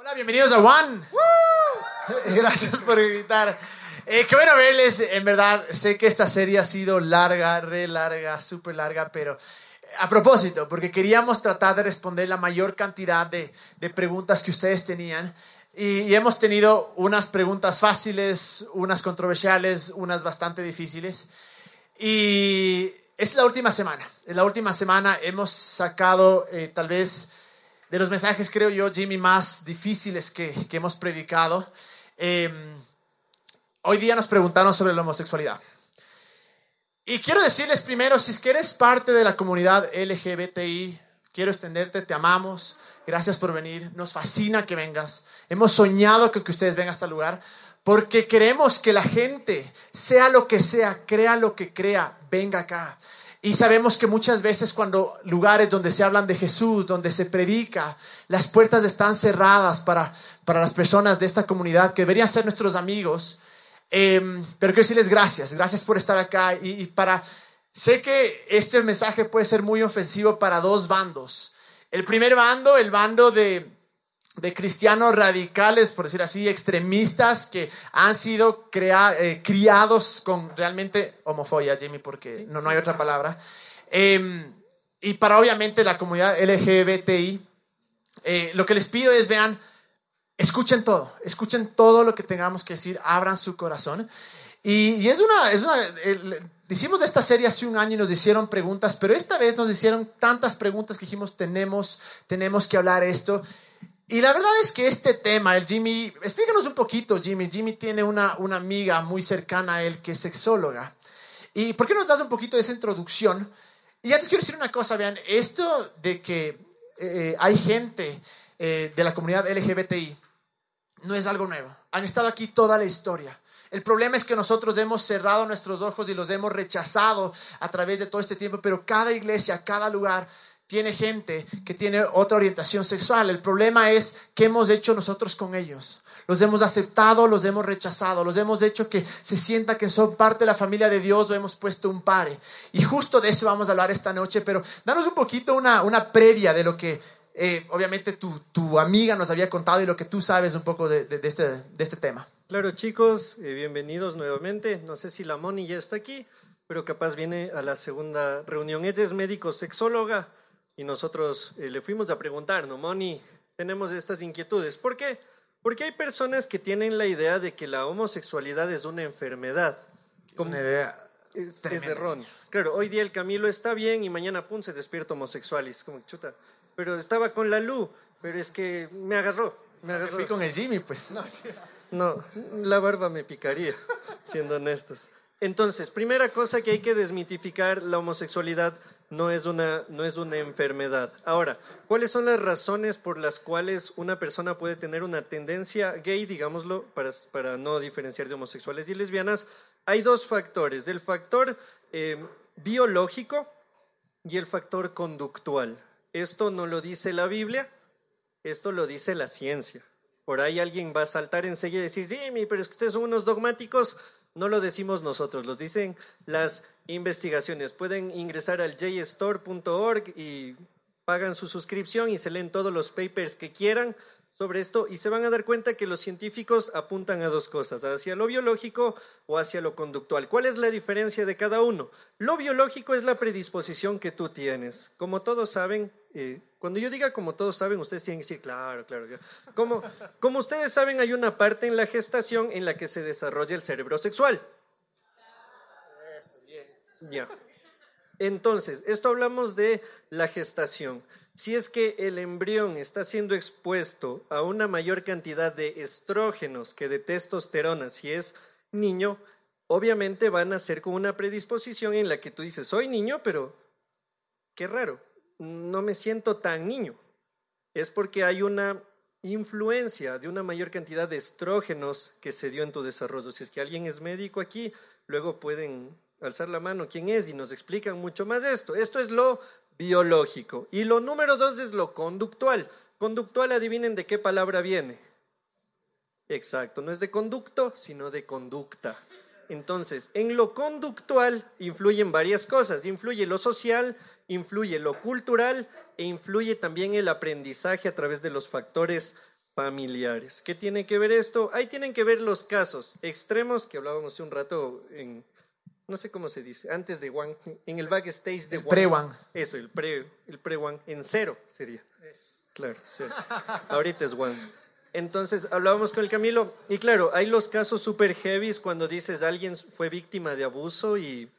Hola, bienvenidos a One. Gracias por invitar. Eh, qué bueno verles, en verdad, sé que esta serie ha sido larga, re larga, súper larga, pero a propósito, porque queríamos tratar de responder la mayor cantidad de, de preguntas que ustedes tenían. Y, y, hemos tenido unas preguntas fáciles, unas controversiales, unas bastante difíciles. Y es la última semana. En la última semana hemos sacado eh, tal vez de los mensajes, creo yo, Jimmy, más difíciles que, que hemos predicado. Eh, hoy día nos preguntaron sobre la homosexualidad. Y quiero decirles primero, si es que eres parte de la comunidad LGBTI, quiero extenderte, te amamos, gracias por venir, nos fascina que vengas, hemos soñado que, que ustedes vengan a este lugar, porque queremos que la gente, sea lo que sea, crea lo que crea, venga acá. Y sabemos que muchas veces cuando lugares donde se hablan de Jesús, donde se predica, las puertas están cerradas para, para las personas de esta comunidad que deberían ser nuestros amigos. Eh, pero quiero decirles gracias, gracias por estar acá y, para... Sé que este mensaje puede ser muy ofensivo para dos bandos. El primer bando, el bando de, de cristianos radicales, por decir así, extremistas que han sido crea, eh, criados con realmente homofobia, Jimmy, porque no, no hay otra palabra. Eh, y para obviamente la comunidad LGBTI, eh, lo que les pido es, vean, escuchen todo, escuchen todo lo que tengamos que decir, abran su corazón. Y, y es una, es una el, hicimos esta serie hace un año y nos hicieron preguntas, pero esta vez nos hicieron tantas preguntas que dijimos, tenemos, tenemos que hablar esto. Y la verdad es que este tema, el Jimmy, explícanos un poquito, Jimmy. Jimmy tiene una, una amiga muy cercana a él que es sexóloga. ¿Y por qué nos das un poquito de esa introducción? Y antes quiero decir una cosa, vean, esto de que eh, hay gente eh, de la comunidad LGBTI no es algo nuevo. Han estado aquí toda la historia. El problema es que nosotros hemos cerrado nuestros ojos y los hemos rechazado a través de todo este tiempo, pero cada iglesia, cada lugar tiene gente que tiene otra orientación sexual. El problema es qué hemos hecho nosotros con ellos. Los hemos aceptado, los hemos rechazado, los hemos hecho que se sienta que son parte de la familia de Dios o hemos puesto un pare. Y justo de eso vamos a hablar esta noche, pero danos un poquito una, una previa de lo que eh, obviamente tu, tu, amiga nos había contado y lo que tú sabes un poco de, de, de este, de este tema. Claro, chicos, eh, bienvenidos nuevamente. No sé si la Moni ya está aquí, pero capaz viene a la segunda reunión. Ella es médico sexóloga y nosotros eh, le fuimos a preguntar, ¿no, Moni? Tenemos estas inquietudes. ¿Por qué? Porque hay personas que tienen la idea de que la homosexualidad es una enfermedad. Es una idea. Es, es erróneo. Claro, hoy día el Camilo está bien y mañana, pum, se despierta homosexual y es como chuta. Pero estaba con la Lu, pero es que me agarró. Me agarró. Fui con el Jimmy, pues. No, no, la barba me picaría, siendo honestos. Entonces, primera cosa que hay que desmitificar, la homosexualidad no es una, no es una enfermedad. Ahora, ¿cuáles son las razones por las cuales una persona puede tener una tendencia gay, digámoslo, para, para no diferenciar de homosexuales y lesbianas? Hay dos factores, el factor eh, biológico y el factor conductual. Esto no lo dice la Biblia, esto lo dice la ciencia. Por ahí alguien va a saltar enseguida y decir, Jimmy, pero es que ustedes son unos dogmáticos. No lo decimos nosotros, los dicen las investigaciones. Pueden ingresar al jstore.org y pagan su suscripción y se leen todos los papers que quieran sobre esto y se van a dar cuenta que los científicos apuntan a dos cosas, hacia lo biológico o hacia lo conductual. ¿Cuál es la diferencia de cada uno? Lo biológico es la predisposición que tú tienes. Como todos saben, eh, cuando yo diga como todos saben, ustedes tienen que decir, claro, claro. Como, como ustedes saben, hay una parte en la gestación en la que se desarrolla el cerebro sexual. Eso, bien. Ya. Entonces, esto hablamos de la gestación. Si es que el embrión está siendo expuesto a una mayor cantidad de estrógenos que de testosterona, si es niño, obviamente van a ser con una predisposición en la que tú dices, soy niño, pero qué raro, no me siento tan niño. Es porque hay una influencia de una mayor cantidad de estrógenos que se dio en tu desarrollo. Si es que alguien es médico aquí, luego pueden alzar la mano quién es y nos explican mucho más esto. Esto es lo biológico. Y lo número dos es lo conductual. Conductual, adivinen de qué palabra viene. Exacto, no es de conducto, sino de conducta. Entonces, en lo conductual influyen varias cosas. Influye lo social, influye lo cultural e influye también el aprendizaje a través de los factores familiares. ¿Qué tiene que ver esto? Ahí tienen que ver los casos extremos que hablábamos hace un rato en, no sé cómo se dice, antes de One, en el backstage de One. Pre-One. Eso, el pre, el pre-One, en cero sería. Claro, cero. Ahorita es One. Entonces, hablábamos con el Camilo, y claro, hay los casos super heavies cuando dices alguien fue víctima de abuso y,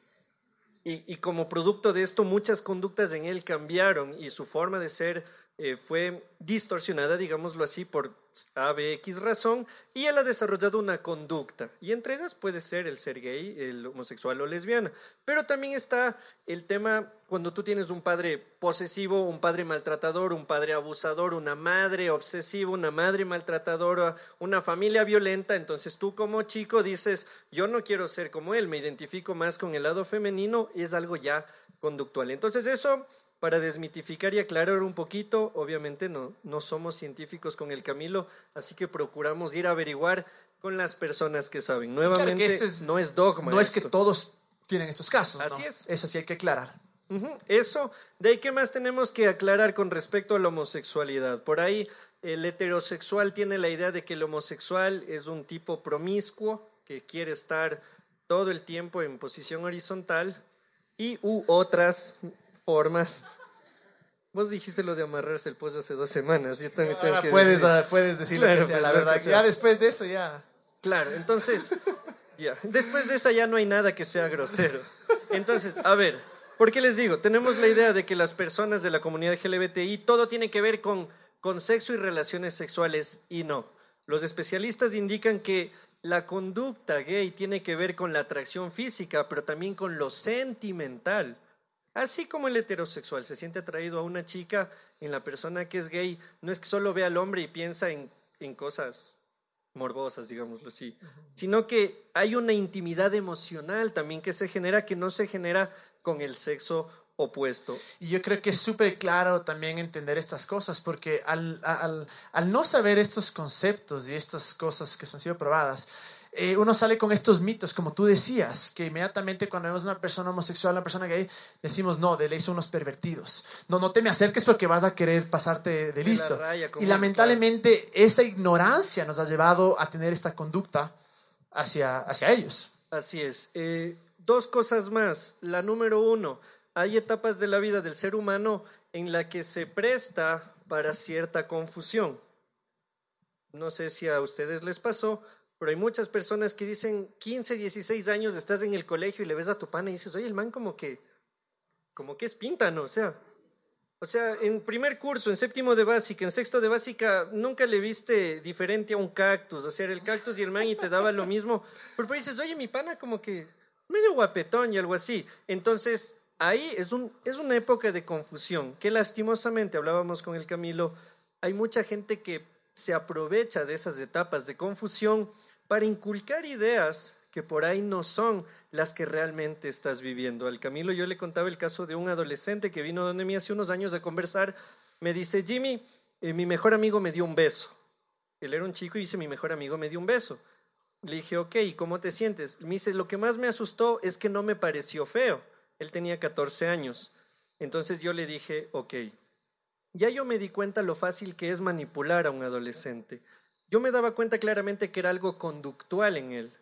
y, y como producto de esto muchas conductas en él cambiaron y su forma de ser eh, fue distorsionada, digámoslo así, por ABX razón, y él ha desarrollado una conducta. Y entre ellas puede ser el ser gay, el homosexual o lesbiana. Pero también está el tema cuando tú tienes un padre posesivo, un padre maltratador, un padre abusador, una madre obsesiva, una madre maltratadora, una familia violenta. Entonces tú como chico dices, yo no quiero ser como él, me identifico más con el lado femenino, y es algo ya conductual. Entonces eso para desmitificar y aclarar un poquito, obviamente no, no somos científicos con el Camilo, así que procuramos ir a averiguar con las personas que saben. Nuevamente, Claro que este es- no es dogma. No es que todos tienen estos casos. Así ¿no? es. Eso sí hay que aclarar. Eso, de ahí qué más tenemos que aclarar con respecto a la homosexualidad. Por ahí el heterosexual tiene la idea de que el homosexual es un tipo promiscuo que quiere estar todo el tiempo en posición horizontal y u otras formas. Vos dijiste lo de amarrarse el pollo hace dos semanas. Yo también tengo Ahora que puedes, decir. puedes decir lo que sea, la verdad. sea. Ya después de eso, ya. Claro, entonces, ya, después de esa ya no hay nada que sea grosero. Entonces, a ver, ¿por qué les digo? Tenemos la idea de que las personas de la comunidad LGBTI todo tiene que ver con, con sexo y relaciones sexuales y no. Los especialistas indican que la conducta gay tiene que ver con la atracción física, pero también con lo sentimental. Así como el heterosexual se siente atraído a una chica, en la persona que es gay, no es que solo ve al hombre y piensa en, en cosas morbosas, digámoslo así, sino que hay una intimidad emocional también que se genera que no se genera con el sexo opuesto. Y yo creo que es súper claro también entender estas cosas, porque al, al, al no saber estos conceptos y estas cosas que han sido probadas, eh, uno sale con estos mitos, como tú decías, que inmediatamente cuando vemos una persona homosexual, una persona gay, decimos, no, de ley son unos pervertidos. No, no te me acerques porque vas a querer pasarte de la listo. raya, y lamentablemente esa ignorancia nos ha llevado a tener esta conducta hacia, hacia ellos. Así es. Eh, dos cosas más. La número uno, hay etapas de la vida del ser humano en la que se presta para cierta confusión. No sé si a ustedes les pasó, pero hay muchas personas que dicen 15, 16 años, estás en el colegio y le ves a tu pana y dices, oye, el man como que, como que es píntano, o sea. O sea, en primer curso, en séptimo de básica, en sexto de básica, nunca le viste diferente a un cactus. O sea, era el cactus y el man y te daba lo mismo. Pero, pero dices, oye, mi pana como que medio guapetón y algo así. Entonces, ahí es, un, es una época de confusión que lastimosamente, hablábamos con el Camilo, hay mucha gente que se aprovecha de esas etapas de confusión para inculcar ideas que por ahí no son las que realmente estás viviendo. Al Camilo yo le contaba el caso de un adolescente que vino donde mí hace unos años a conversar. Me dice, Jimmy, eh, mi mejor amigo me dio un beso. Él era un chico y dice, mi mejor amigo me dio un beso. Le dije, ok, ¿y cómo te sientes? Me dice, lo que más me asustó es que no me pareció feo. Él tenía 14 años. Entonces yo le dije, ok, ya yo me di cuenta lo fácil que es manipular a un adolescente. Yo me daba cuenta claramente que era algo conductual en él.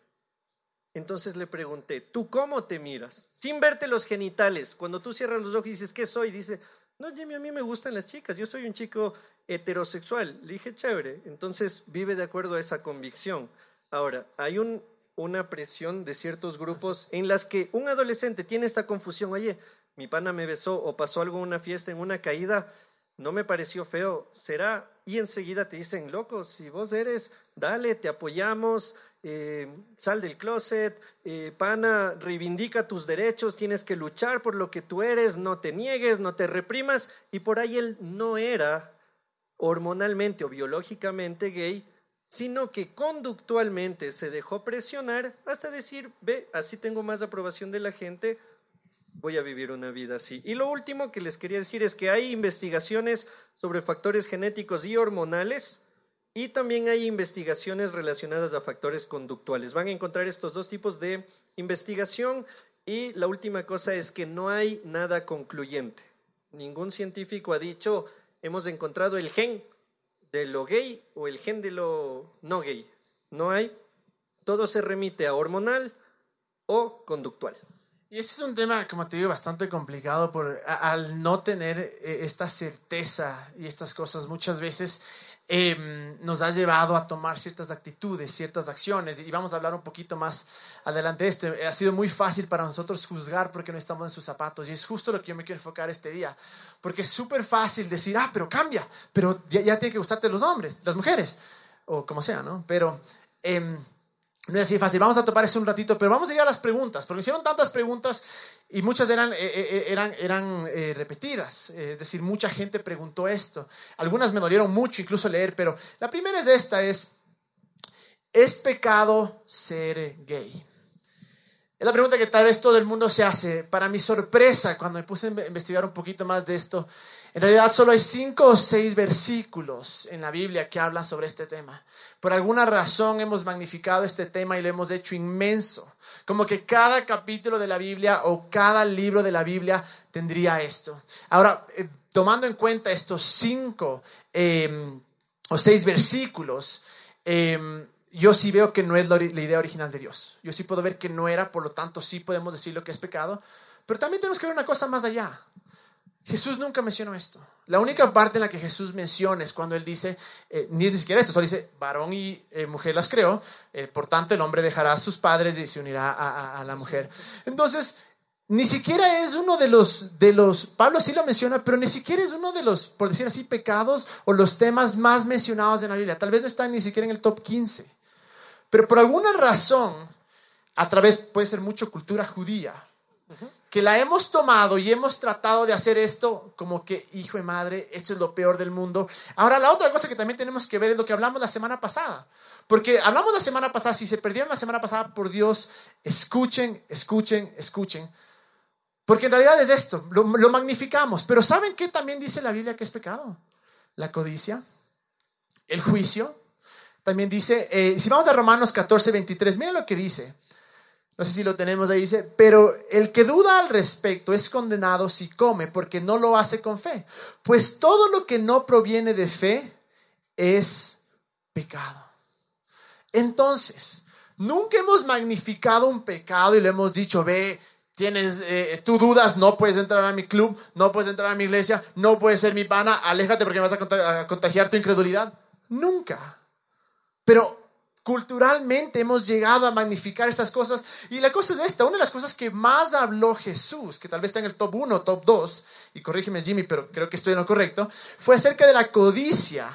Entonces le pregunté, ¿tú cómo te miras? Sin verte los genitales. Cuando tú cierras los ojos y dices, ¿qué soy? Dice, no, Jimmy, a mí me gustan las chicas. Yo soy un chico heterosexual. Le dije, chévere. Entonces vive de acuerdo a esa convicción. Ahora, hay un, una presión de ciertos grupos en las que un adolescente tiene esta confusión. Oye, mi pana me besó o pasó algo en una fiesta, en una caída. No me pareció feo. ¿Será? Y enseguida te dicen, loco, si vos eres, dale, te apoyamos eh, sal del closet, eh, pana, reivindica tus derechos, tienes que luchar por lo que tú eres, no te niegues, no te reprimas. Y por ahí él no era hormonalmente o biológicamente gay, sino que conductualmente se dejó presionar hasta decir, ve, así tengo más aprobación de la gente, voy a vivir una vida así. Y lo último que les quería decir es que hay investigaciones sobre factores genéticos y hormonales y también hay investigaciones relacionadas a factores conductuales. Van a encontrar estos dos tipos de investigación y la última cosa es que no hay nada concluyente. Ningún científico ha dicho, hemos encontrado el gen de lo gay o el gen de lo no gay. No hay. Todo se remite a hormonal o conductual. Y este es un tema, como te digo, bastante complicado por, al no tener eh, esta certeza y estas cosas muchas veces Em, nos ha llevado a tomar ciertas actitudes, ciertas acciones, y vamos a hablar un poquito más adelante de esto. Ha sido muy fácil para nosotros juzgar porque no estamos en sus zapatos, y es justo lo que yo me quiero enfocar este día, porque es súper fácil decir, ah, pero cambia, pero ya, ya tiene que gustarte los hombres, las mujeres, o como sea, ¿no? Pero... Eh, no es así fácil. Vamos a topar eso un ratito, pero vamos a ir a las preguntas, porque hicieron tantas preguntas y muchas eran, eh, eh, eh, eran, eran repetidas. es decir, mucha gente preguntó esto. Algunas me dolieron mucho incluso leer, pero la primera es esta, es, ¿es pecado ser gay? Es la pregunta que tal vez todo el mundo se hace. Para mi sorpresa, cuando me puse a investigar un poquito más de esto, en realidad solo hay cinco o seis versículos en la Biblia que hablan sobre este tema. Por alguna razón hemos magnificado este tema y lo hemos hecho inmenso. Como que cada capítulo de la Biblia o cada libro de la Biblia tendría esto. Ahora, eh, tomando en cuenta estos cinco em, o seis versículos, em, yo sí veo que no es la, idea original de Dios. Yo sí puedo ver que no era, por lo tanto sí podemos decir lo que es pecado. Pero también tenemos que ver una cosa más allá. Jesús nunca mencionó esto. La única parte en la que Jesús menciona es cuando él dice, eh, ni siquiera esto, solo dice, varón y eh, mujer las creó, eh, por tanto el hombre dejará a sus padres y se unirá a, la mujer. Entonces, ni siquiera es uno de los, de los, Pablo sí lo menciona, pero ni siquiera es uno de los, por decir así, pecados o los temas más mencionados en la Biblia. Tal vez no está ni siquiera en el top 15. Pero por alguna razón, a través, puede ser mucho cultura judía, que la hemos tomado y hemos tratado de hacer esto como que, hijo de madre, esto es lo peor del mundo. Ahora, la otra cosa que también tenemos que ver es lo que hablamos la semana pasada. Porque hablamos la semana pasada, si se perdieron la semana pasada, por Dios, escuchen, escuchen, escuchen. Porque en realidad es esto, lo, magnificamos. Pero ¿saben qué también dice la Biblia que es pecado? La codicia, el juicio. También dice, eh, si vamos a Romanos 14, 23, miren lo que dice. No sé si lo tenemos ahí, dice, pero el que duda al respecto es condenado si come, porque no lo hace con fe. Pues todo lo que no proviene de fe es pecado. Entonces, nunca hemos magnificado un pecado y le hemos dicho, ve, tienes, eh, tú dudas, no puedes entrar a mi club, no puedes entrar a mi iglesia, no puedes ser mi pana, aléjate porque vas a contagiar tu incredulidad. Nunca. Pero Culturalmente hemos llegado a magnificar estas cosas. Y la cosa es esta, una de las cosas que más habló Jesús, que tal vez está en el top 1, top 2, y corrígeme Jimmy, pero creo que estoy en lo correcto, fue acerca de la codicia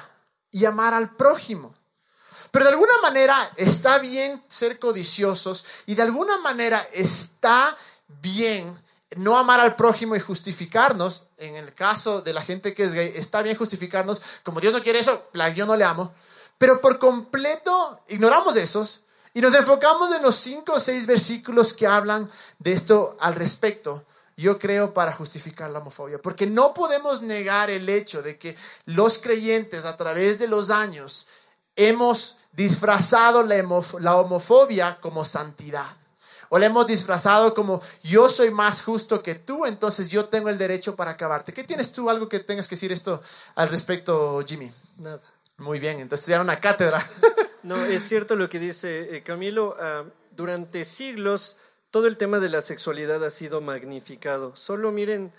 y amar al prójimo. Pero de alguna manera está bien ser codiciosos y de alguna manera está bien no amar al prójimo y justificarnos, en el caso de la gente que es gay, está bien justificarnos, como Dios no quiere eso, yo no le amo, pero por completo ignoramos esos y nos enfocamos en los cinco o seis versículos que hablan de esto al respecto. Yo creo para justificar la homofobia, porque no podemos negar el hecho de que los creyentes a través de los años hemos disfrazado la homofobia como santidad. O la hemos disfrazado como yo soy más justo que tú, entonces yo tengo el derecho para acabarte. ¿Qué tienes tú algo que tengas que decir esto al respecto, Jimmy? Nada. Muy bien, entonces ya una cátedra. No, es cierto lo que dice eh, Camilo. Ah, durante siglos todo el tema de la sexualidad ha sido magnificado. Solo miren,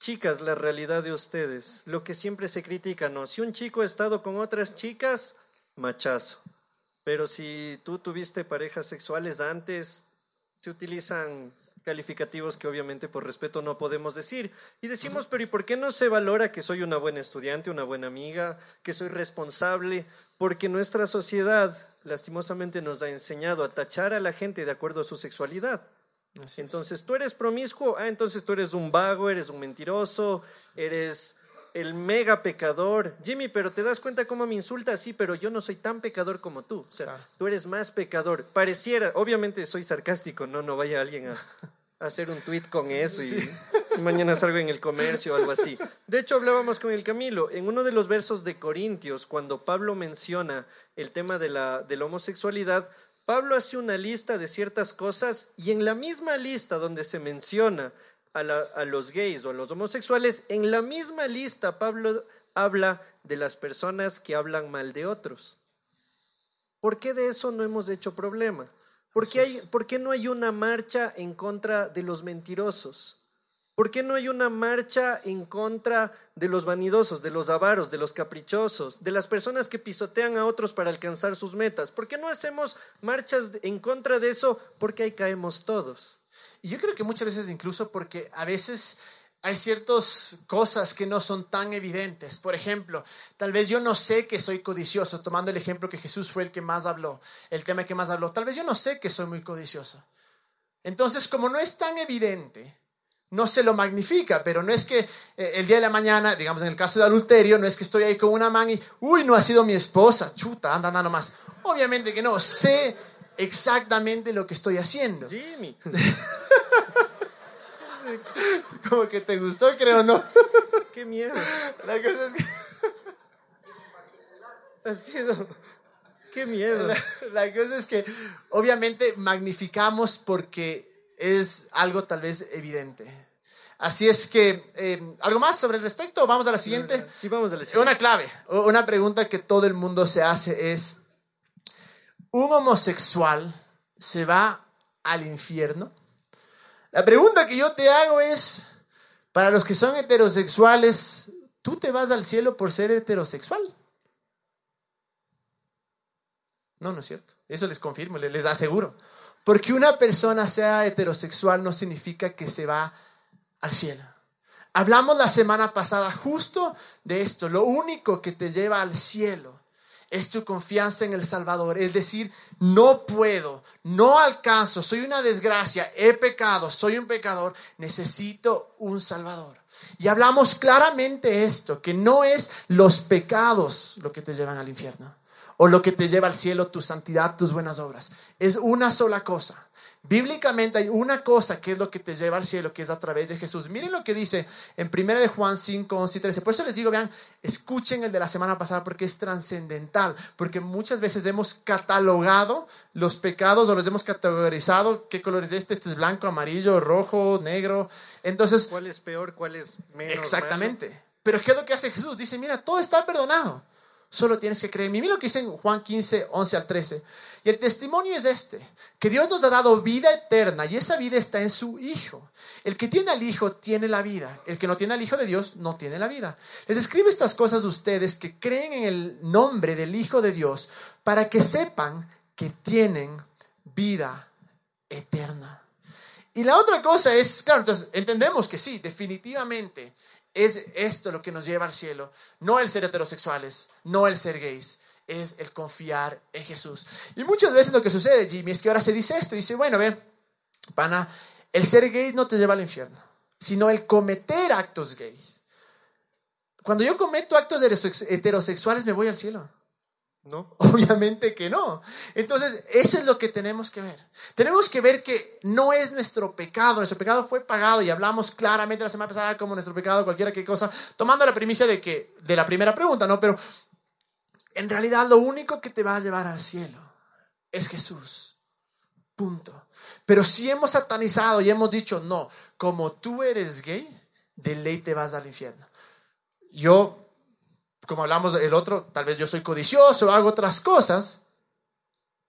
chicas, la realidad de ustedes. Lo que siempre se critica, ¿no? Si un chico ha estado con otras chicas, machazo. Pero si tú tuviste parejas sexuales antes, se utilizan calificativos que obviamente por respeto no podemos decir. Y decimos, pero ¿y por qué no se valora que soy una buena estudiante, una buena amiga, que soy responsable? Porque nuestra sociedad lastimosamente nos ha enseñado a tachar a la gente de acuerdo a su sexualidad. entonces, tú eres promiscuo, ah, entonces tú eres un vago, eres un mentiroso, eres el mega pecador. Jimmy, pero te das cuenta cómo me insulta así, pero yo no soy tan pecador como tú. O sea, tú eres más pecador. Pareciera, obviamente soy sarcástico, no, no vaya alguien a, hacer un tweet con eso y, mañana salgo en el comercio o algo así. De hecho, hablábamos con el Camilo, en uno de los versos de Corintios, cuando Pablo menciona el tema de la, de la homosexualidad, Pablo hace una lista de ciertas cosas y en la misma lista donde se menciona a, los gays o a los homosexuales, en la misma lista Pablo habla de las personas que hablan mal de otros. ¿Por qué de eso no hemos hecho problema? ¿Por qué, hay, ¿Por qué no hay una marcha en contra de los mentirosos? ¿Por qué no hay una marcha en contra de los vanidosos, de los avaros, de los caprichosos, de las personas que pisotean a otros para alcanzar sus metas? ¿Por qué no hacemos marchas en contra de eso? Porque ahí caemos todos. Y yo creo que muchas veces incluso porque a veces hay ciertas cosas que no son tan evidentes. Por ejemplo, tal vez yo no sé que soy codicioso, tomando el ejemplo que Jesús fue el que más habló, el tema que más habló. Tal vez yo no sé que soy muy codicioso. Entonces, como no es tan evidente, no se lo magnifica, pero no es que eh, el día de la mañana, digamos en el caso de adulterio, no es que estoy ahí con una man y, uy, no ha sido mi esposa, chuta, anda, anda nomás. Obviamente que no, sé exactamente lo que estoy haciendo. Jimmy. Como que te gustó, creo, ¿no? Qué miedo. La cosa es que... Ha sido... Qué miedo. La, la cosa es que obviamente magnificamos porque es algo tal vez evidente. Así es que, eh, ¿algo más sobre el respecto? Vamos a la siguiente. Sí, vamos a la siguiente. Una clave, una pregunta que todo el mundo se hace es, ¿un homosexual se va al infierno? La pregunta que yo te hago es, para los que son heterosexuales, ¿tú te vas al cielo por ser heterosexual? No, no es cierto. Eso les confirmo, les, aseguro. Porque una persona sea heterosexual no significa que se va al cielo. Hablamos la semana pasada justo de esto. Lo único que te lleva al cielo es tu confianza en el Salvador. Es decir, no puedo, no alcanzo, soy una desgracia, he pecado, soy un pecador, necesito un Salvador. Y hablamos claramente esto, que no es los pecados lo que te llevan al infierno o lo que te lleva al cielo, tu santidad, tus buenas obras. Es una sola cosa. Bíblicamente hay una cosa que es lo que te lleva al cielo, que es a través de Jesús. Miren lo que dice en 1 de Juan 5, 11 y 13. Por eso les digo, vean, escuchen el de la semana pasada porque es trascendental, porque muchas veces hemos catalogado los pecados o los hemos categorizado. ¿Qué color es este? Este es blanco, amarillo, rojo, negro. Entonces, ¿Cuál es peor? ¿Cuál es menos? Exactamente. Pero ¿qué es lo que hace Jesús? Dice, mira, todo está perdonado. Solo tienes que creer en mí. Mira lo que dice en Juan 15, 11 al 13. Y el testimonio es este, que Dios nos ha dado vida eterna y esa vida está en su Hijo. El que tiene al Hijo tiene la vida. El que no tiene al Hijo de Dios no tiene la vida. Les escribo estas cosas a ustedes que creen en el nombre del Hijo de Dios para que sepan que tienen vida eterna. Y la otra cosa es, claro, entonces entendemos que sí, definitivamente es esto lo que nos lleva al cielo. No el ser heterosexuales, no el ser gays, es el confiar en Jesús. Y muchas veces lo que sucede, Jimmy, es que ahora se dice esto, dice, bueno, ve, pana, el ser gay no te lleva al infierno, sino el cometer actos gays. Cuando yo cometo actos heterosexuales me voy al cielo. ¿No? Obviamente que no. Entonces, eso es lo que tenemos que ver. Tenemos que ver que no es nuestro pecado, nuestro pecado fue pagado y hablamos claramente la semana pasada como nuestro pecado, cualquiera que cosa, tomando la primicia de que de la primera pregunta, ¿no? Pero en realidad lo único que te va a llevar al cielo es Jesús. Punto. Pero si hemos satanizado y hemos dicho, no, como tú eres gay, de ley te vas al infierno. Yo como hablamos del otro, tal vez yo soy codicioso, hago otras cosas,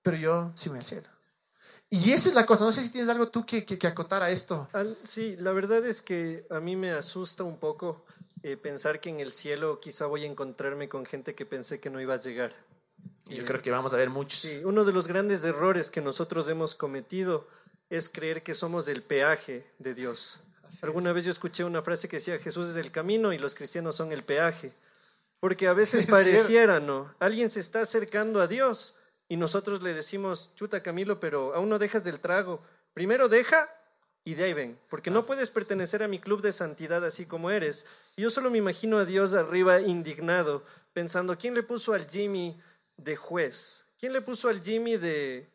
pero yo sí voy al cielo. Y esa es la cosa, no sé si tienes algo tú que, que, que acotar a esto. Sí, la verdad es que a mí me asusta un poco eh, pensar que en el cielo quizá voy a encontrarme con gente que pensé que no iba a llegar. Y yo creo que vamos a ver muchos. Sí, uno de los grandes errores que nosotros hemos cometido es creer que somos el peaje de Dios. Así Alguna es. vez yo escuché una frase que decía Jesús es el camino y los cristianos son el peaje. Porque a veces Es pareciera, ¿no? Alguien se está acercando a Dios y nosotros le decimos, chuta Camilo, pero aún no dejas del trago. Primero deja y de ahí ven, porque no puedes pertenecer a mi club de santidad así como eres. Y yo solo me imagino a Dios arriba indignado, pensando, ¿quién le puso al Jimmy de juez? ¿Quién le puso al Jimmy de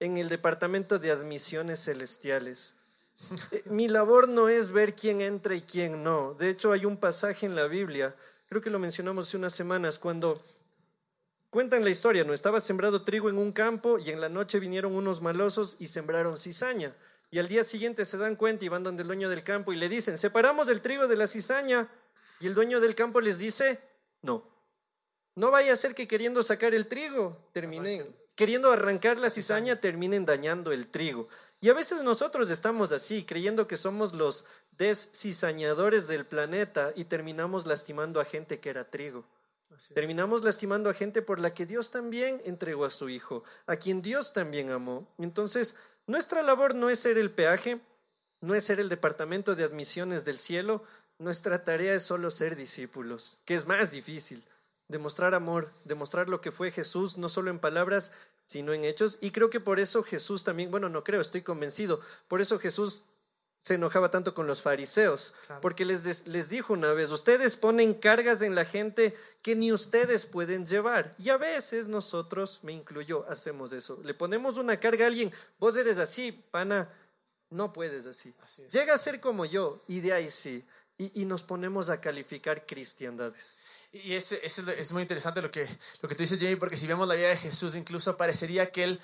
en el departamento de admisiones celestiales? Eh, Mi labor no es ver quién entra y quién no. De hecho, hay un pasaje en la Biblia, creo que lo mencionamos hace unas semanas, cuando cuentan la historia, ¿no? Estaba sembrado trigo en un campo y en la noche vinieron unos malosos y sembraron cizaña. Y al día siguiente se dan cuenta y van donde el dueño del campo y le dicen, separamos el trigo de la cizaña. Y el dueño del campo les dice, No. No vaya a ser que queriendo sacar el trigo terminen, queriendo arrancar la cizaña terminen dañando el trigo. Y a veces nosotros estamos así, creyendo que somos los descizañadores del planeta y terminamos lastimando a gente que era trigo. Terminamos lastimando a gente por la que Dios también entregó a su Hijo, a quien Dios también amó. Entonces, nuestra labor no es ser el peaje, no es ser el departamento de admisiones del cielo, nuestra tarea es solo ser discípulos, que es más difícil. Demostrar amor, demostrar lo que fue Jesús, no solo en palabras, sino en hechos. Y creo que por eso Jesús también, bueno, no creo, estoy convencido, por eso Jesús se enojaba tanto con los fariseos, porque les, les dijo una vez, ustedes ponen cargas en la gente que ni ustedes pueden llevar. Y a veces nosotros, me incluyo, hacemos eso. Le ponemos una carga a alguien, vos eres así, pana, no puedes así. Llega a ser como yo, y de ahí sí. Y, nos ponemos a calificar cristiandades. Y es, es, es muy interesante lo que, lo que tú dices, Jamie, porque si vemos la vida de Jesús, incluso parecería que él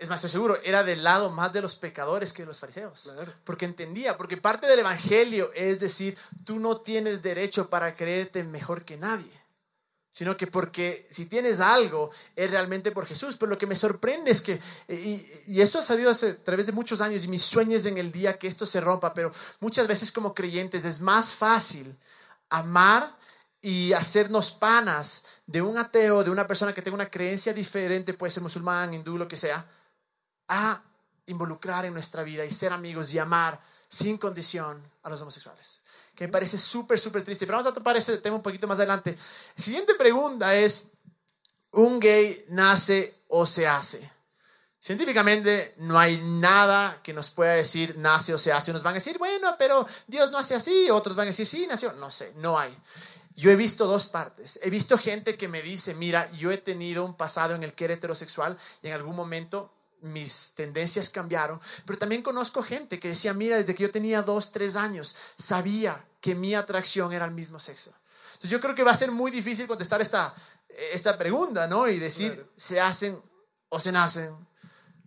es más, estoy seguro, era del lado más de los pecadores que de los fariseos. Porque entendía, porque parte del evangelio es decir, tú no tienes derecho para creerte mejor que nadie, sino que porque si tienes algo es realmente por Jesús. Pero lo que me sorprende es que, y, y esto ha salido a través de muchos años y mis sueños en el día que esto se rompa, pero muchas veces como creyentes es más fácil amar y hacernos panas de un ateo, de una persona que tenga una creencia diferente, puede ser musulmán, hindú, lo que sea, a involucrar en nuestra vida y ser amigos y amar sin condición a los homosexuales. Que me parece súper, súper triste. Pero vamos a topar ese tema un poquito más adelante. Siguiente pregunta es, ¿un gay nace o se hace? Científicamente no hay nada que nos pueda decir nace o se hace. Unos van a decir, bueno, pero Dios no hace así. Otros van a decir, sí, nació. No sé, no hay. Yo he visto dos partes. He visto gente que me dice, mira, yo he tenido un pasado en el que era heterosexual y en algún momento mis tendencias cambiaron, pero también conozco gente que decía, mira, desde que yo tenía dos, tres años, sabía que mi atracción era al mismo sexo. Entonces yo creo que va a ser muy difícil contestar esta, esta pregunta, ¿no? Y decir, ¿se hacen o se nacen?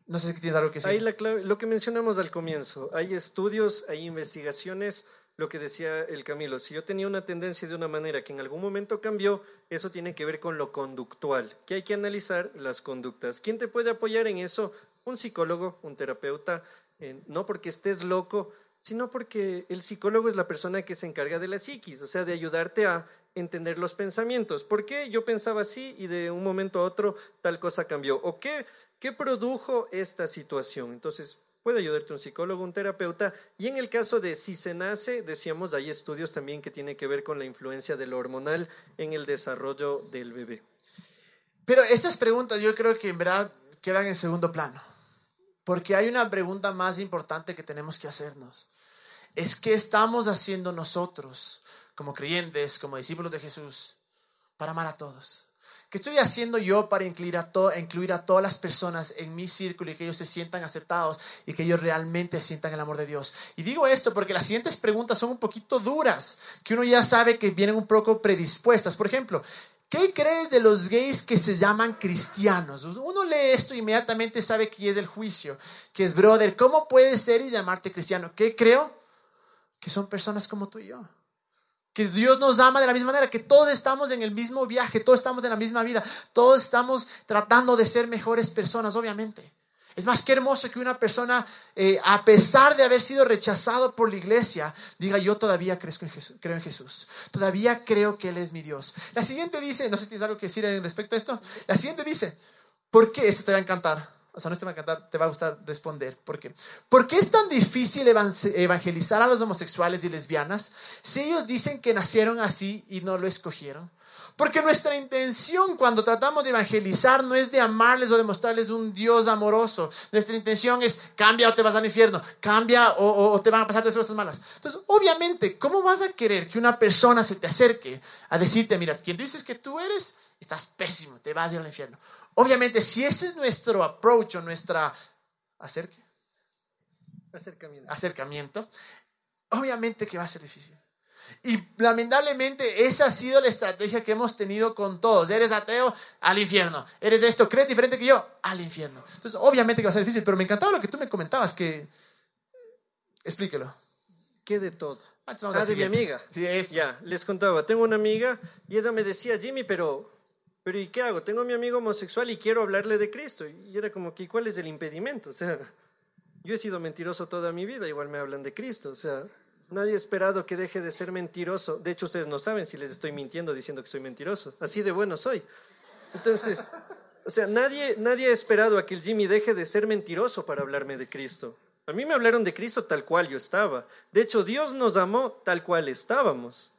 No sé si tienes algo que decir. Ahí la lo que mencionamos al comienzo, hay estudios, hay investigaciones, lo que decía el Camilo, si yo tenía una tendencia de una manera que en algún momento cambió, eso tiene que ver con lo conductual, que hay que analizar las conductas. ¿Quién te puede apoyar en eso? Un psicólogo, un terapeuta, no porque estés loco, sino porque el psicólogo es la persona que se encarga de la psiquis, o sea, de ayudarte a entender los pensamientos. ¿Por qué yo pensaba así y de un momento a otro tal cosa cambió? ¿O qué, qué produjo esta situación? Entonces, puede ayudarte un psicólogo, un terapeuta. Y en el caso de si se nace, decíamos, hay estudios también que tienen que ver con la influencia de lo hormonal en el desarrollo del bebé. Pero estas preguntas yo creo que en verdad quedan en segundo plano. Porque hay una pregunta más importante que tenemos que hacernos. Es qué estamos haciendo nosotros como creyentes, como discípulos de Jesús, para amar a todos. ¿Qué estoy haciendo yo para incluir a, incluir a todas las personas en mi círculo y que ellos se sientan aceptados y que ellos realmente sientan el amor de Dios? Y digo esto porque las siguientes preguntas son un poquito duras, que uno ya sabe que vienen un poco predispuestas. Por ejemplo, ¿Qué crees de los gays que se llaman cristianos? Uno lee esto y inmediatamente sabe que es del juicio, que es brother. ¿Cómo puedes ser y llamarte cristiano? ¿Qué creo? Que son personas como tú y yo que Dios nos ama de la misma manera, que todos estamos en el mismo viaje, todos estamos en la misma vida, todos estamos tratando de ser mejores personas, obviamente. Es más que hermoso que una persona, eh, a pesar de haber sido rechazado por la iglesia, diga, yo todavía Jesús, creo en Jesús, todavía creo que Él es mi Dios. La siguiente dice, no sé si tienes algo que decir respecto a esto, la siguiente dice, ¿por qué? Esto te va a encantar. O sea, no te va a encantar, te va a gustar responder. ¿Por qué? ¿Por qué es tan difícil evangelizar a los homosexuales y lesbianas si ellos dicen que nacieron así y no lo escogieron? Porque nuestra intención cuando tratamos de evangelizar no es de amarles o de mostrarles un Dios amoroso. Nuestra intención es cambia o te vas al infierno, cambia o, te van a pasar cosas malas. Entonces, obviamente, ¿cómo vas a querer que una persona se te acerque a decirte, mira, quien dices que tú eres, estás pésimo, te vas a ir al infierno? Obviamente, si ese es nuestro approach o nuestra acercamiento. acercamiento, obviamente que va a ser difícil. Y lamentablemente esa ha sido la estrategia que hemos tenido con todos. Eres ateo, al infierno. Eres esto, crees diferente que yo, al infierno. Entonces, obviamente que va a ser difícil, pero me encantaba lo que tú me comentabas, que... Explíquelo. ¿Qué de todo? Ah, Ah, de mi amiga. Sí, es. Ya, les contaba, tengo una amiga y ella me decía, Jimmy, pero, pero ¿y qué hago? Tengo a mi amigo homosexual y quiero hablarle de Cristo. Y era como que, ¿cuál es el impedimento? O sea, yo he sido mentiroso toda mi vida, igual me hablan de Cristo. O sea, nadie ha esperado que deje de ser mentiroso. De hecho, ustedes no saben si les estoy mintiendo diciendo que soy mentiroso. Así de bueno soy. Entonces, o sea, nadie, nadie ha esperado a que el Jimmy deje de ser mentiroso para hablarme de Cristo. A mí me hablaron de Cristo tal cual yo estaba. De hecho, Dios nos amó tal cual estábamos.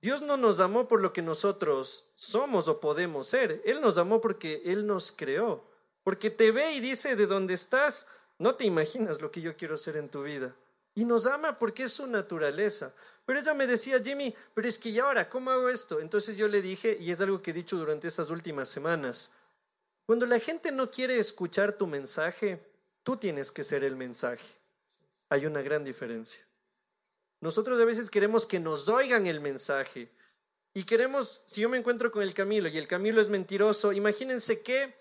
Dios no nos amó por lo que nosotros somos o podemos ser. Él nos amó porque Él nos creó. Porque te ve y dice de dónde estás, no te imaginas lo que yo quiero ser en tu vida. Y nos ama porque es su naturaleza. Pero ella me decía, Jimmy, pero es que ya ahora, ¿cómo hago esto? Entonces yo le dije, y es algo que he dicho durante estas últimas semanas, cuando la gente no quiere escuchar tu mensaje, tú tienes que ser el mensaje. Hay una gran diferencia. Nosotros a veces queremos que nos oigan el mensaje y queremos, si yo me encuentro con el Camilo y el Camilo es mentiroso, imagínense qué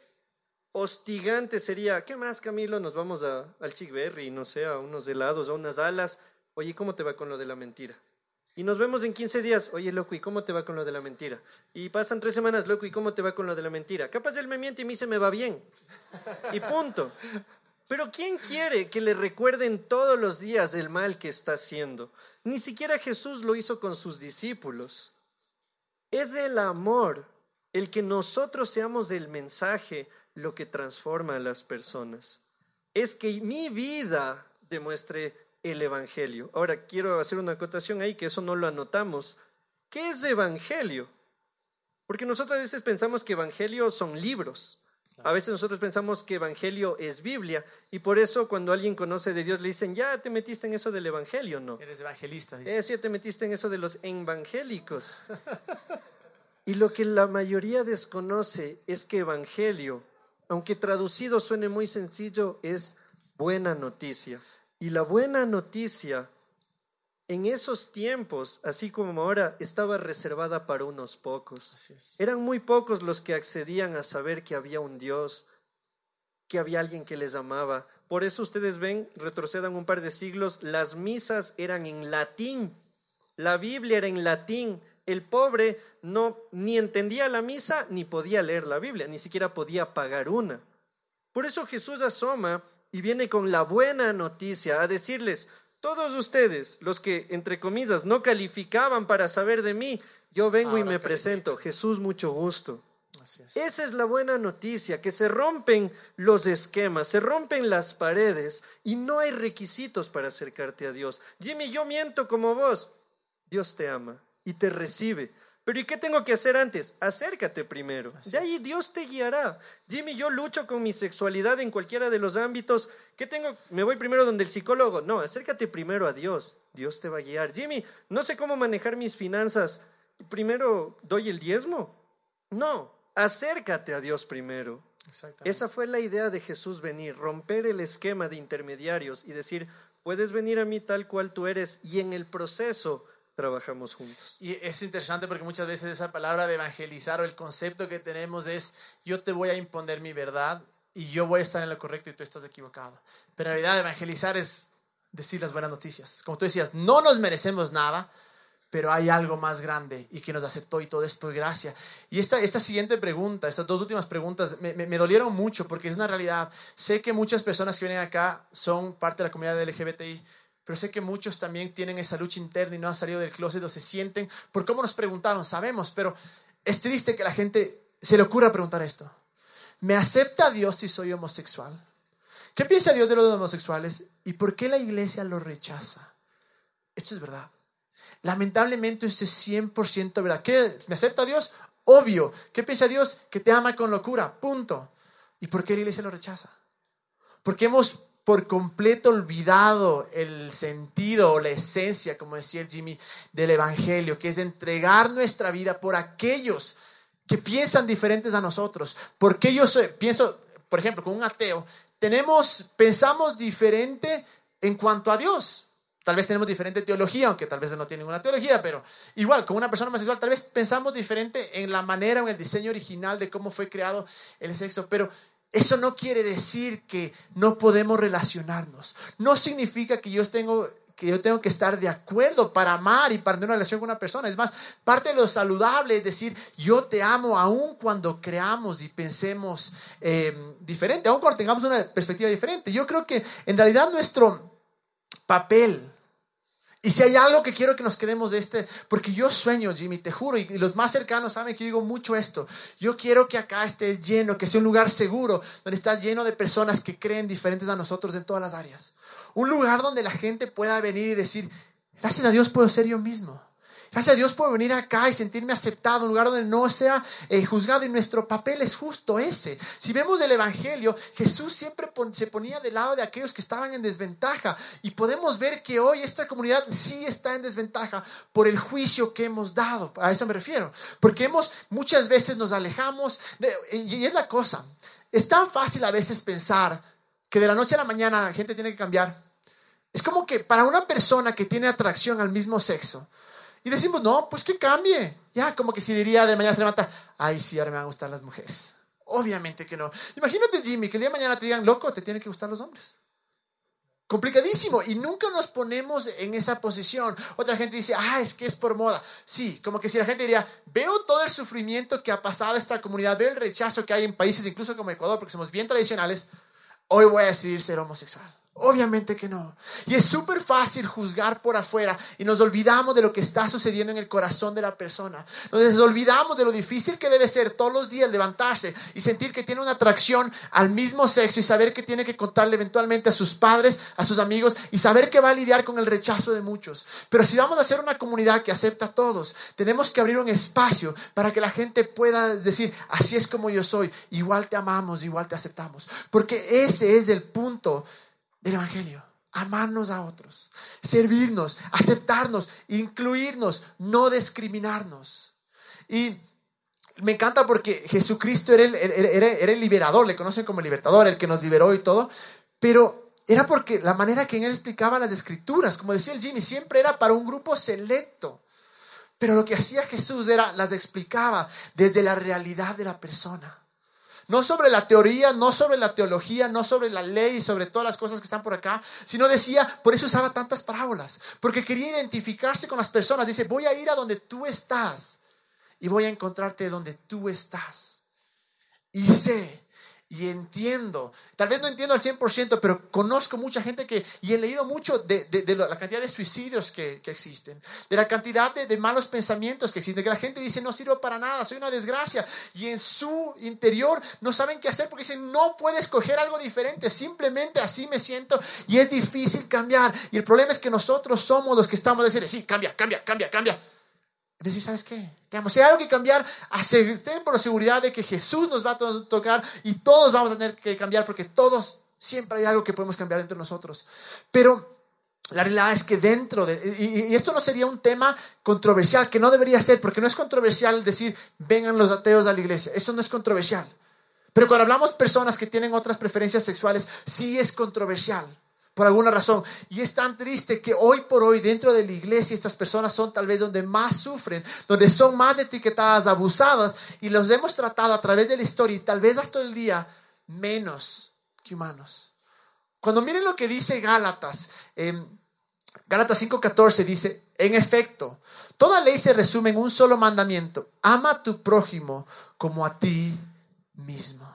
hostigante sería, ¿qué más Camilo? Nos vamos a, al Chick Berry, no sé, a unos helados, a unas alas. Oye, ¿cómo te va con lo de la mentira? Y nos vemos en 15 días. Oye, loco, ¿y cómo te va con lo de la mentira? Y pasan tres semanas, loco, ¿y cómo te va con lo de la mentira? Capaz él me miente y me dice, me va bien. Y punto. Pero ¿quién quiere que le recuerden todos los días el mal que está haciendo? Ni siquiera Jesús lo hizo con sus discípulos. Es el amor, el que nosotros seamos el mensaje, lo que transforma a las personas. Es que mi vida demuestre el Evangelio. Ahora, quiero hacer una acotación ahí, que eso no lo anotamos. ¿Qué es Evangelio? Porque nosotros a veces pensamos que Evangelio son libros. A veces nosotros pensamos que Evangelio es Biblia y por eso cuando alguien conoce de Dios le dicen, ya te metiste en eso del Evangelio, ¿no? Eres evangelista, dice. Eso ya te metiste en eso de los evangélicos. Y lo que la mayoría desconoce es que Evangelio, aunque traducido suene muy sencillo, es buena noticia. Y la buena noticia en esos tiempos, así como ahora, estaba reservada para unos pocos. Eran muy pocos los que accedían a saber que había un Dios, que había alguien que les amaba. Por eso ustedes ven, retrocedan un par de siglos, las misas eran en latín, la Biblia era en latín. El pobre no ni entendía la misa ni podía leer la Biblia, ni siquiera podía pagar una. Por eso Jesús asoma y viene con la buena noticia a decirles, todos ustedes, los que entre comillas no calificaban para saber de mí, yo vengo y me presento. Jesús, mucho gusto. Así es. Esa es la buena noticia, que se rompen los esquemas, se rompen las paredes y no hay requisitos para acercarte a Dios. Jimmy, yo miento como vos. Dios te ama y te recibe. Pero ¿y qué tengo que hacer antes? Acércate primero. De ahí Dios te guiará. Jimmy, yo lucho con mi sexualidad en cualquiera de los ámbitos. ¿Qué tengo? ¿Me voy primero donde el psicólogo? No, acércate primero a Dios. Dios te va a guiar. Jimmy, no sé cómo manejar mis finanzas. Primero doy el diezmo. No, acércate a Dios primero. Esa fue la idea de Jesús venir, romper el esquema de intermediarios y decir, puedes venir a mí tal cual tú eres y en el proceso trabajamos juntos. Y es interesante porque muchas veces esa palabra de evangelizar o el concepto que tenemos es yo te voy a imponer mi verdad y yo voy a estar en lo correcto y tú estás equivocado. Pero en realidad evangelizar es decir las buenas noticias. Como tú decías, no nos merecemos nada, pero hay algo más grande y que nos aceptó y todo es por gracia. Y esta, esta siguiente pregunta, estas dos últimas preguntas, me, me, dolieron mucho porque es una realidad. Sé que muchas personas que vienen acá son parte de la comunidad LGBTI, pero sé que muchos también tienen esa lucha interna y no han salido del closet o se sienten, por cómo nos preguntaron, sabemos, pero es triste que la gente se le ocurra preguntar esto. ¿Me acepta Dios si soy homosexual? ¿Qué piensa Dios de los homosexuales? ¿Y por qué la iglesia lo rechaza? Esto es verdad. Lamentablemente esto es 100% verdad. ¿Qué? ¿Me acepta Dios? Obvio. ¿Qué piensa Dios? Que te ama con locura. Punto. ¿Y por qué la iglesia lo rechaza? Porque hemos por completo olvidado el sentido o la esencia, como decía Jimmy, del Evangelio, que es entregar nuestra vida por aquellos que piensan diferentes a nosotros. Porque yo soy, pienso, por ejemplo, con un ateo, tenemos, pensamos diferente en cuanto a Dios. Tal vez tenemos diferente teología, aunque tal vez no tiene ninguna teología, pero igual, con una persona homosexual, tal vez pensamos diferente en la manera o en el diseño original de cómo fue creado el sexo, pero eso no quiere decir que no podemos relacionarnos. No significa que yo tengo que yo tengo que estar de acuerdo para amar y para tener una relación con una persona. Es más, parte de lo saludable es decir, yo te amo aun cuando creamos y pensemos eh, diferente, aun cuando tengamos una perspectiva diferente. Yo creo que en realidad nuestro papel y si hay algo que quiero que nos quedemos de este, porque yo sueño, Jimmy, te juro, y, los más cercanos saben que digo mucho esto. Yo quiero que acá esté lleno, que sea un lugar seguro, donde está lleno de personas que creen diferentes a nosotros en todas las áreas. Un lugar donde la gente pueda venir y decir, gracias a Dios puedo ser yo mismo. Gracias a Dios por venir acá y sentirme aceptado, un lugar donde no sea eh, juzgado y nuestro papel es justo ese. Si vemos el Evangelio, Jesús siempre se ponía del lado de aquellos que estaban en desventaja y podemos ver que hoy esta comunidad sí está en desventaja por el juicio que hemos dado. A eso me refiero. Porque hemos muchas veces nos alejamos y es la cosa. Es tan fácil a veces pensar que de la noche a la mañana la gente tiene que cambiar. Es como que para una persona que tiene atracción al mismo sexo, y decimos, no, pues que cambie. Ya, como que si diría de mañana se levanta, ay, sí, ahora me van a gustar las mujeres. Obviamente que no. Imagínate, Jimmy, que el día de mañana te digan, loco, te tienen que gustar los hombres. Complicadísimo. Y nunca nos ponemos en esa posición. Otra gente dice, ah, es que es por moda. Sí, como que si la gente diría, veo todo el sufrimiento que ha pasado esta comunidad, veo el rechazo que hay en países incluso como Ecuador, porque somos bien tradicionales, hoy voy a decidir ser homosexual. Obviamente que no. Y es súper fácil juzgar por afuera y nos olvidamos de lo que está sucediendo en el corazón de la persona. Nos olvidamos de lo difícil que debe ser todos los días levantarse y sentir que tiene una atracción al mismo sexo y saber que tiene que contarle eventualmente a sus padres, a sus amigos y saber que va a lidiar con el rechazo de muchos. Pero si vamos a ser una comunidad que acepta a todos, tenemos que abrir un espacio para que la gente pueda decir, así es como yo soy, igual te amamos, igual te aceptamos. Porque ese es el punto del Evangelio. Amarnos a otros, servirnos, aceptarnos, incluirnos, no discriminarnos. Y me encanta porque Jesucristo era el, era, el liberador, le conocen como el libertador, el que nos liberó y todo, pero era porque la manera que él explicaba las escrituras, como decía el Jimmy, siempre era para un grupo selecto. Pero lo que hacía Jesús era, las explicaba desde la realidad de la persona. No sobre la teoría, no sobre la teología, no sobre la ley, sobre todas las cosas que están por acá, sino decía, por eso usaba tantas parábolas, porque quería identificarse con las personas. Dice, voy a ir a donde tú estás y voy a encontrarte donde tú estás. Y sé y entiendo. Tal vez no entiendo al 100%, pero conozco mucha gente que, y he leído mucho de, la cantidad de suicidios que, existen, de la cantidad de, malos pensamientos que existen, que la gente dice, no sirvo para nada, soy una desgracia, y en su interior no saben qué hacer porque dicen, no puedes escoger algo diferente, simplemente así me siento y es difícil cambiar. Y el problema es que nosotros somos los que estamos diciendo, sí, cambia, cambia, cambia, cambia. Decir, ¿sabes qué? Si hay algo que cambiar, estén por la seguridad de que Jesús nos va a tocar y todos vamos a tener que cambiar porque todos, siempre hay algo que podemos cambiar entre nosotros. Pero la realidad es que dentro de, y, esto no sería un tema controversial, que no debería ser, porque no es controversial decir, vengan los ateos a la iglesia, eso no es controversial. Pero cuando hablamos personas que tienen otras preferencias sexuales, sí es controversial por alguna razón. Y es tan triste que hoy por hoy dentro de la iglesia estas personas son tal vez donde más sufren, donde son más etiquetadas, abusadas y los hemos tratado a través de la historia y tal vez hasta el día menos que humanos. Cuando miren lo que dice Gálatas, en Gálatas 5:14 dice, en efecto, toda ley se resume en un solo mandamiento, ama a tu prójimo como a ti mismo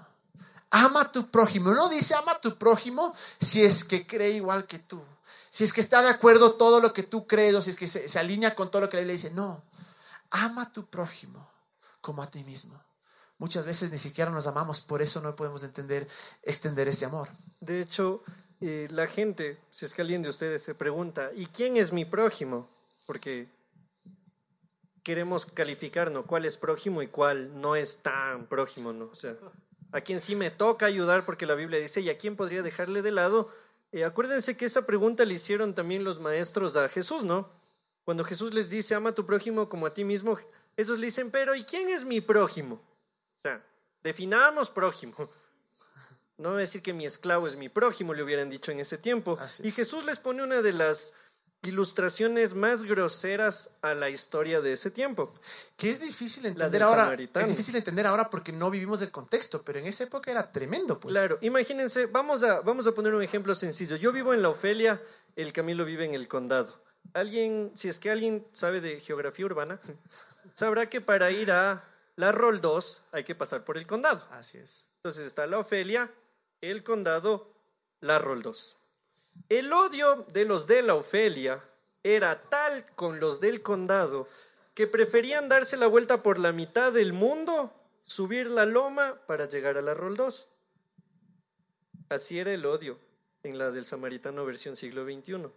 ama a tu prójimo. No dice ama a tu prójimo si es que cree igual que tú. Si es que está de acuerdo todo lo que tú crees o si es que se, alinea con todo lo que la Biblia dice. No, ama a tu prójimo como a ti mismo. Muchas veces ni siquiera nos amamos, por eso no podemos entender, extender ese amor. De hecho, eh, la gente, si es que alguien de ustedes se pregunta, ¿y quién es mi prójimo? Porque queremos calificarnos cuál es prójimo y cuál no es tan prójimo, ¿no? O sea, a quien sí me toca ayudar porque la Biblia dice, ¿y a quién podría dejarle de lado? Eh, acuérdense que esa pregunta le hicieron también los maestros a Jesús, ¿no? Cuando Jesús les dice, ama a tu prójimo como a ti mismo, ellos le dicen, pero ¿y quién es mi prójimo? O sea, definamos prójimo. No voy a decir que mi esclavo es mi prójimo, le hubieran dicho en ese tiempo. Y Jesús les pone una de las ilustraciones más groseras a la historia de ese tiempo. Que es difícil entender ahora. samaritano. Es difícil entender ahora porque no vivimos del contexto, pero en esa época era tremendo, pues. Claro, imagínense, vamos a, vamos a poner un ejemplo sencillo. Yo vivo en la Ofelia, el Camilo vive en el condado. Alguien, si es que alguien sabe de geografía urbana, sabrá que para ir a la Rol 2 hay que pasar por el condado. Así es. Entonces está la Ofelia, el condado, la Rol 2. El odio de los de la Ofelia era tal con los del condado que preferían darse la vuelta por la mitad del mundo, subir la loma para llegar a la Rol 2. Así era el odio en la del samaritano versión siglo XXI.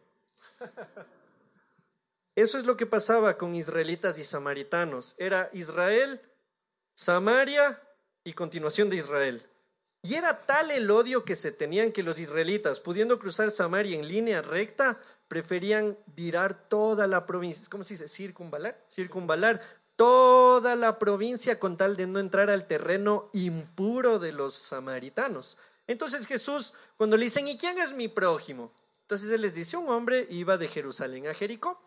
Eso es lo que pasaba con israelitas y samaritanos. Era Israel, Samaria y continuación de Israel. Y era tal el odio que se tenían que los israelitas, pudiendo cruzar Samaria en línea recta, preferían virar toda la provincia. ¿Cómo se dice? Circunvalar. Circunvalar toda la provincia con tal de no entrar al terreno impuro de los samaritanos. Entonces Jesús, cuando le dicen, ¿y quién es mi prójimo? Entonces él les dice, un hombre iba de Jerusalén a Jericó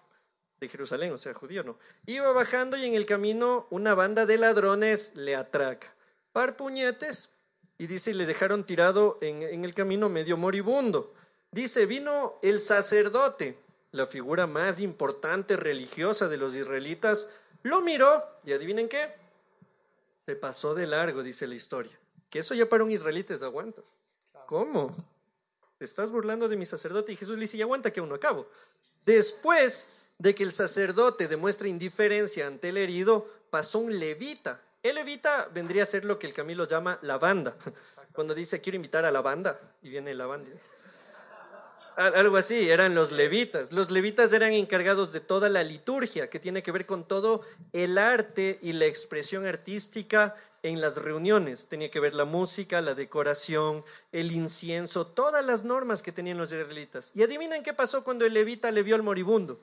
de Jerusalén, o sea, judío no. Iba bajando y en el camino una banda de ladrones le atraca. Par puñetes y dice, y le dejaron tirado en, en el camino medio moribundo. Dice, vino el sacerdote, la figura más importante religiosa de los israelitas, lo miró y adivinen qué, se pasó de largo, dice la historia. Que eso ya para un israelita es aguanta. ¿Cómo? Te estás burlando de mi sacerdote y Jesús le dice, y aguanta que aún no acabo. Después de que el sacerdote demuestra indiferencia ante el herido, pasó un levita. El levita vendría a ser lo que el Camilo llama la banda. Cuando dice quiero invitar a la banda y viene la banda. Al- Algo así, eran los levitas. Los levitas eran encargados de toda la liturgia, que tiene que ver con todo el arte y la expresión artística en las reuniones. Tenía que ver la música, la decoración, el incienso, todas las normas que tenían los israelitas. Y adivinen qué pasó cuando el levita le vio al moribundo.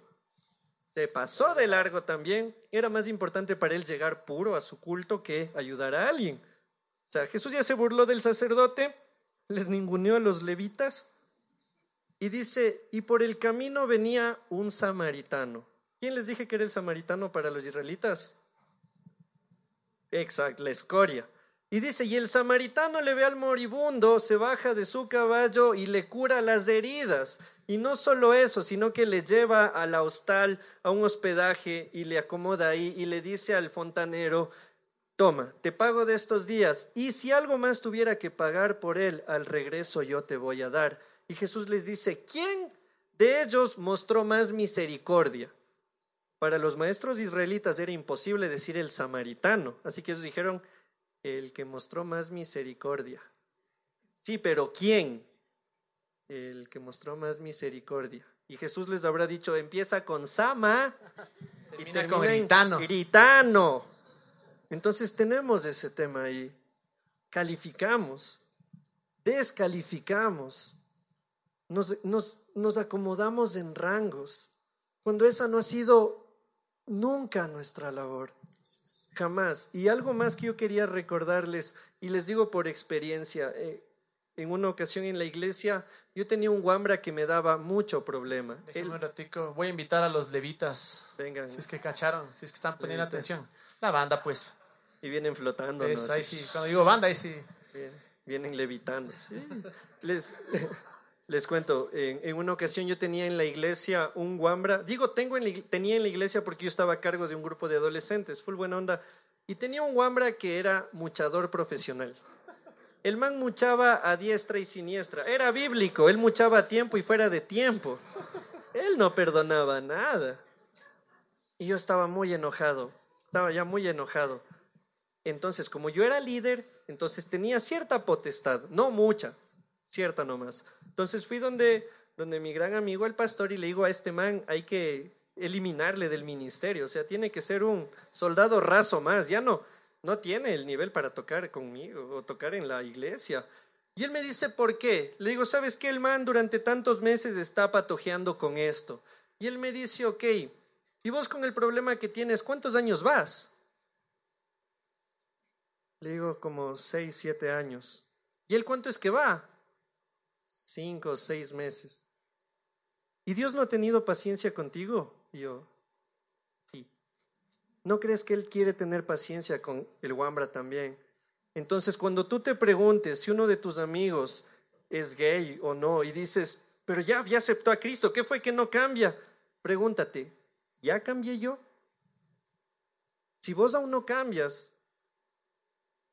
Se pasó de largo también. Era más importante para él llegar puro a su culto que ayudar a alguien. O sea, Jesús ya se burló del sacerdote, les ninguneó a los levitas y dice, y por el camino venía un samaritano. ¿Quién les dije que era el samaritano para los israelitas? Exacto, la escoria. Y dice, y el samaritano le ve al moribundo, se baja de su caballo y le cura las heridas. Y no solo eso, sino que le lleva a la hostal, a un hospedaje, y le acomoda ahí y le dice al fontanero, toma, te pago de estos días, y si algo más tuviera que pagar por él, al regreso yo te voy a dar. Y Jesús les dice, ¿quién de ellos mostró más misericordia? Para los maestros israelitas era imposible decir el samaritano, así que ellos dijeron, el que mostró más misericordia. Sí, pero ¿quién? El que mostró más misericordia. Y Jesús les habrá dicho, empieza con Sama y Termina con gritano. gritano. Entonces tenemos ese tema ahí. Calificamos, descalificamos, nos, nos, nos acomodamos en rangos, cuando esa no ha sido nunca nuestra labor. Jamás. Y algo más que yo quería recordarles, y les digo por experiencia, eh, en una ocasión en la iglesia yo tenía un guambra que me daba mucho problema. Él- Déjame un ratico. Voy a invitar a los levitas. Vengan. Si es que cacharon, si es que están poniendo Levitas. atención. La banda, pues. y vienen flotando. Es, ¿no? ahí sí. Cuando digo banda, ahí sí. Bien, vienen levitando. Sí. Les, les cuento, en, una ocasión yo tenía en la iglesia un guambra, digo tengo tenía en la iglesia porque yo estaba a cargo de un grupo de adolescentes, full buena onda, y tenía un guambra que era muchador profesional. El man muchaba a diestra y siniestra, era bíblico, él muchaba a tiempo y fuera de tiempo. Él no perdonaba nada. Y yo estaba muy enojado, estaba ya muy enojado. Entonces, como yo era líder, entonces tenía cierta potestad, no mucha, cierta nomás. Entonces fui donde, donde mi gran amigo el pastor y le digo a este man, hay que eliminarle del ministerio, o sea, tiene que ser un soldado raso más, ya no, no tiene el nivel para tocar conmigo o tocar en la iglesia. Y él me dice, ¿por qué? Le digo, ¿sabes qué? El man durante tantos meses está patojeando con esto. Y él me dice, ok, ¿y vos con el problema que tienes, cuántos años vas? Le digo como seis, siete años. ¿Y él cuánto es que va? Cinco o seis meses. ¿y Dios no ha tenido paciencia contigo? Y yo, sí. ¿No crees que Él quiere tener paciencia con el Wambra también? Entonces, cuando tú te preguntes si uno de tus amigos es gay o no, y dices, pero ya, ya aceptó a Cristo, ¿qué fue que no cambia? Pregúntate, ¿ya cambié yo? Si vos aún no cambias,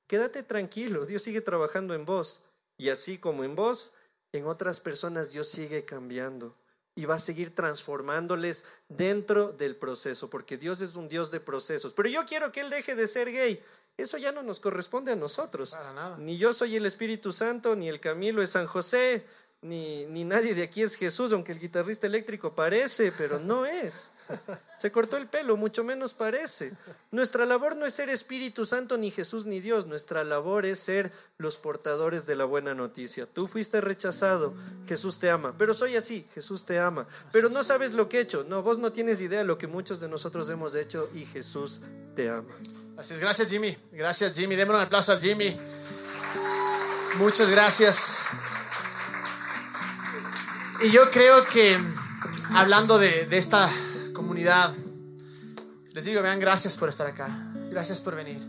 quédate tranquilo, Dios sigue trabajando en vos. Y así como en vos, en otras personas Dios sigue cambiando y va a seguir transformándoles dentro del proceso, porque Dios es un Dios de procesos. Pero yo quiero que Él deje de ser gay. Eso ya no nos corresponde a nosotros. Ni yo soy el Espíritu Santo, ni el Camilo es San José, ni, ni nadie de aquí es Jesús, aunque el guitarrista eléctrico parece, pero no es. Se cortó el pelo, mucho menos parece. Nuestra labor no es ser Espíritu Santo, ni Jesús, ni Dios. Nuestra labor es ser los portadores de la buena noticia. Tú fuiste rechazado, Jesús te ama. Pero soy así, Jesús te ama. Pero no sabes lo que he hecho. No, vos no tienes idea de lo que muchos de nosotros hemos hecho y Jesús te ama. Así es, gracias Jimmy. Gracias Jimmy. Démosle un aplauso al Jimmy. Muchas gracias. Y yo creo que hablando de, esta comunidad, les digo, vean, gracias por estar acá, gracias por venir.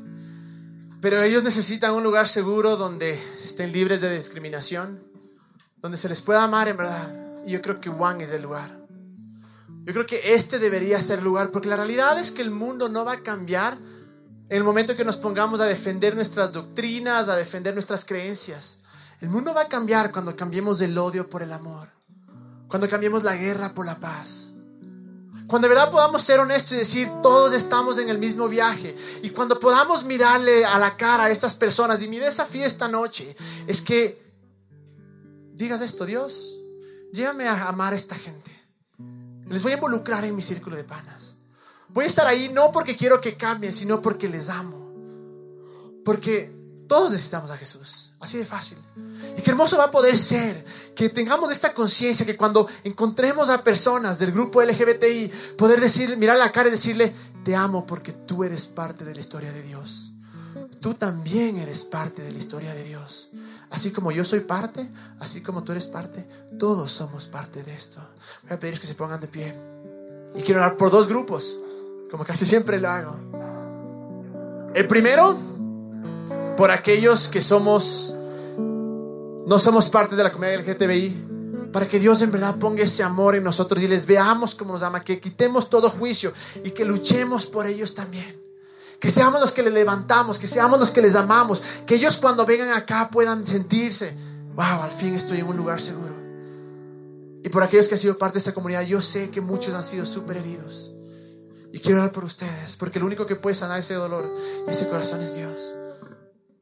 Pero ellos necesitan un lugar seguro donde estén libres de discriminación, donde se les pueda amar en verdad. Y yo creo que Juan es el lugar. Yo creo que este debería ser el lugar, porque la realidad es que el mundo no va a cambiar en el momento que nos pongamos a defender nuestras doctrinas, a defender nuestras creencias. El mundo va a cambiar cuando cambiemos el odio por el amor. Cuando cambiemos la guerra por la paz. Cuando de verdad podamos ser honestos y decir, todos estamos en el mismo viaje. Y cuando podamos mirarle a la cara a estas personas. Y mi desafío esta noche es que digas esto, Dios, llévame a amar a esta gente. Les voy a involucrar en mi círculo de panas. Voy a estar ahí no porque quiero que cambien, sino porque les amo. Porque todos necesitamos a Jesús. Así de fácil. Y qué hermoso va a poder ser que tengamos esta conciencia que cuando encontremos a personas del grupo LGBTI, poder decir, mirar la cara y decirle, te amo porque tú eres parte de la historia de Dios. Tú también eres parte de la historia de Dios. Así como yo soy parte, así como tú eres parte, todos somos parte de esto. Voy a pedir que se pongan de pie. Y quiero hablar por dos grupos, como casi siempre lo hago. El primero, por aquellos que somos no somos parte de la comunidad LGTBI, para que Dios en verdad ponga ese amor en nosotros y les veamos como nos ama, que quitemos todo juicio y que luchemos por ellos también. Que seamos los que les levantamos, que seamos los que les amamos, que ellos cuando vengan acá puedan sentirse, wow, al fin estoy en un lugar seguro. Y por aquellos que han sido parte de esta comunidad, yo sé que muchos han sido súper heridos. Y quiero orar por ustedes, porque el único que puede sanar ese dolor y ese corazón es Dios.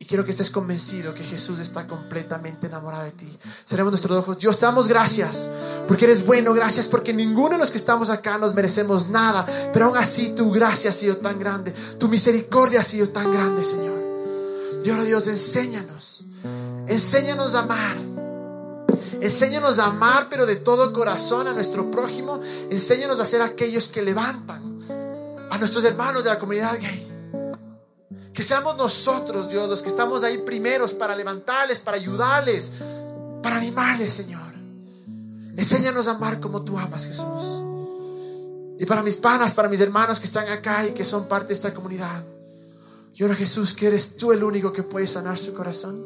Y quiero que estés convencido que Jesús está completamente enamorado de ti. Seremos nuestros ojos. Dios, te damos gracias porque eres bueno. Gracias porque ninguno de los que estamos acá nos merecemos nada. Pero aún así tu gracia ha sido tan grande. Tu misericordia ha sido tan grande, Señor. Dios, Dios, enséñanos. Enséñanos a amar. Enséñanos a amar, pero de todo corazón a nuestro prójimo. Enséñanos a ser aquellos que levantan a nuestros hermanos de la comunidad gay. Que seamos nosotros, Dios, los que estamos ahí primeros para levantarles, para ayudarles, para animarles, Señor. Enséñanos a amar como tú amas, Jesús. Y para mis panas, para mis hermanos que están acá y que son parte de esta comunidad. Yo Jesús, que eres tú el único que puede sanar su corazón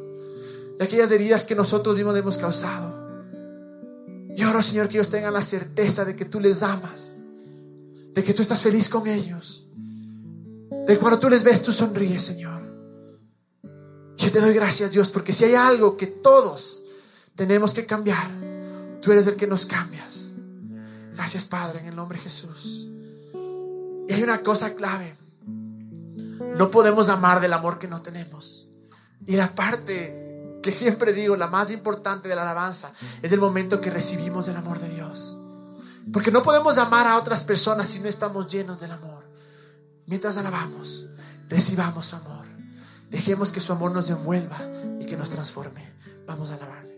de aquellas heridas que nosotros mismos hemos causado. Yo oro, Señor, que ellos tengan la certeza de que tú les amas, de que tú estás feliz con ellos de cuando tú les ves, tú sonríes, Señor. Yo te doy gracias, Dios, porque si hay algo que todos tenemos que cambiar, tú eres el que nos cambias. Gracias, Padre, en el nombre de Jesús. Y hay una cosa clave. No podemos amar del amor que no tenemos. Y la parte que siempre digo, la más importante de la alabanza, es el momento que recibimos el amor de Dios. Porque no podemos amar a otras personas si no estamos llenos del amor. Mientras alabamos, recibamos su amor. Dejemos que su amor nos envuelva y que nos transforme. Vamos a alabarle.